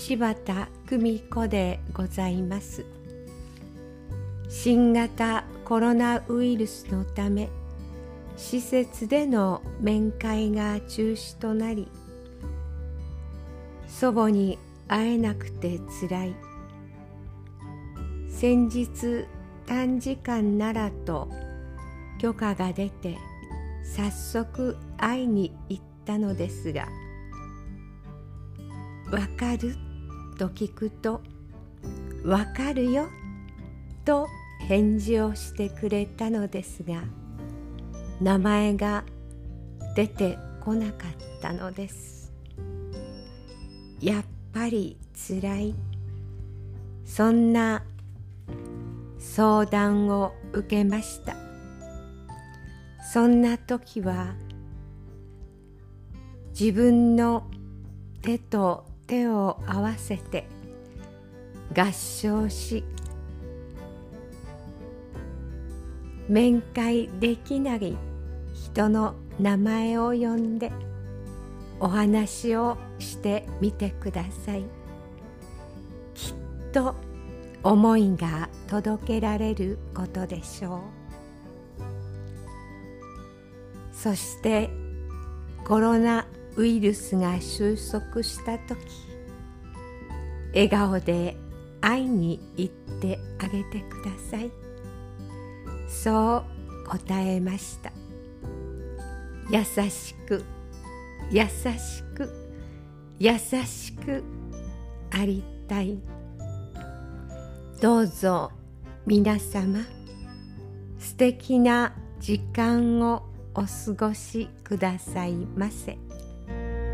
柴田久美子でございます新型コロナウイルスのため施設での面会が中止となり祖母に会えなくてつらい先日短時間ならと許可が出て早速会いに行ったのですが「わかる?」と聞くと「わかるよ」と返事をしてくれたのですが名前が出てこなかったのです。やっぱりつらい。そんな相談を受けました。そんな時は自分の手と手を合わせて合唱し面会できない人の名前を呼んでお話をしてみてください。きっと思いが届けられることでしょう。そしてコロナウイルスが収束した時笑顔で会いに行ってあげてください。そう答えました。優しく優しく優しくありたい。どうぞ皆様素敵な時間をお過ごしくださいませ。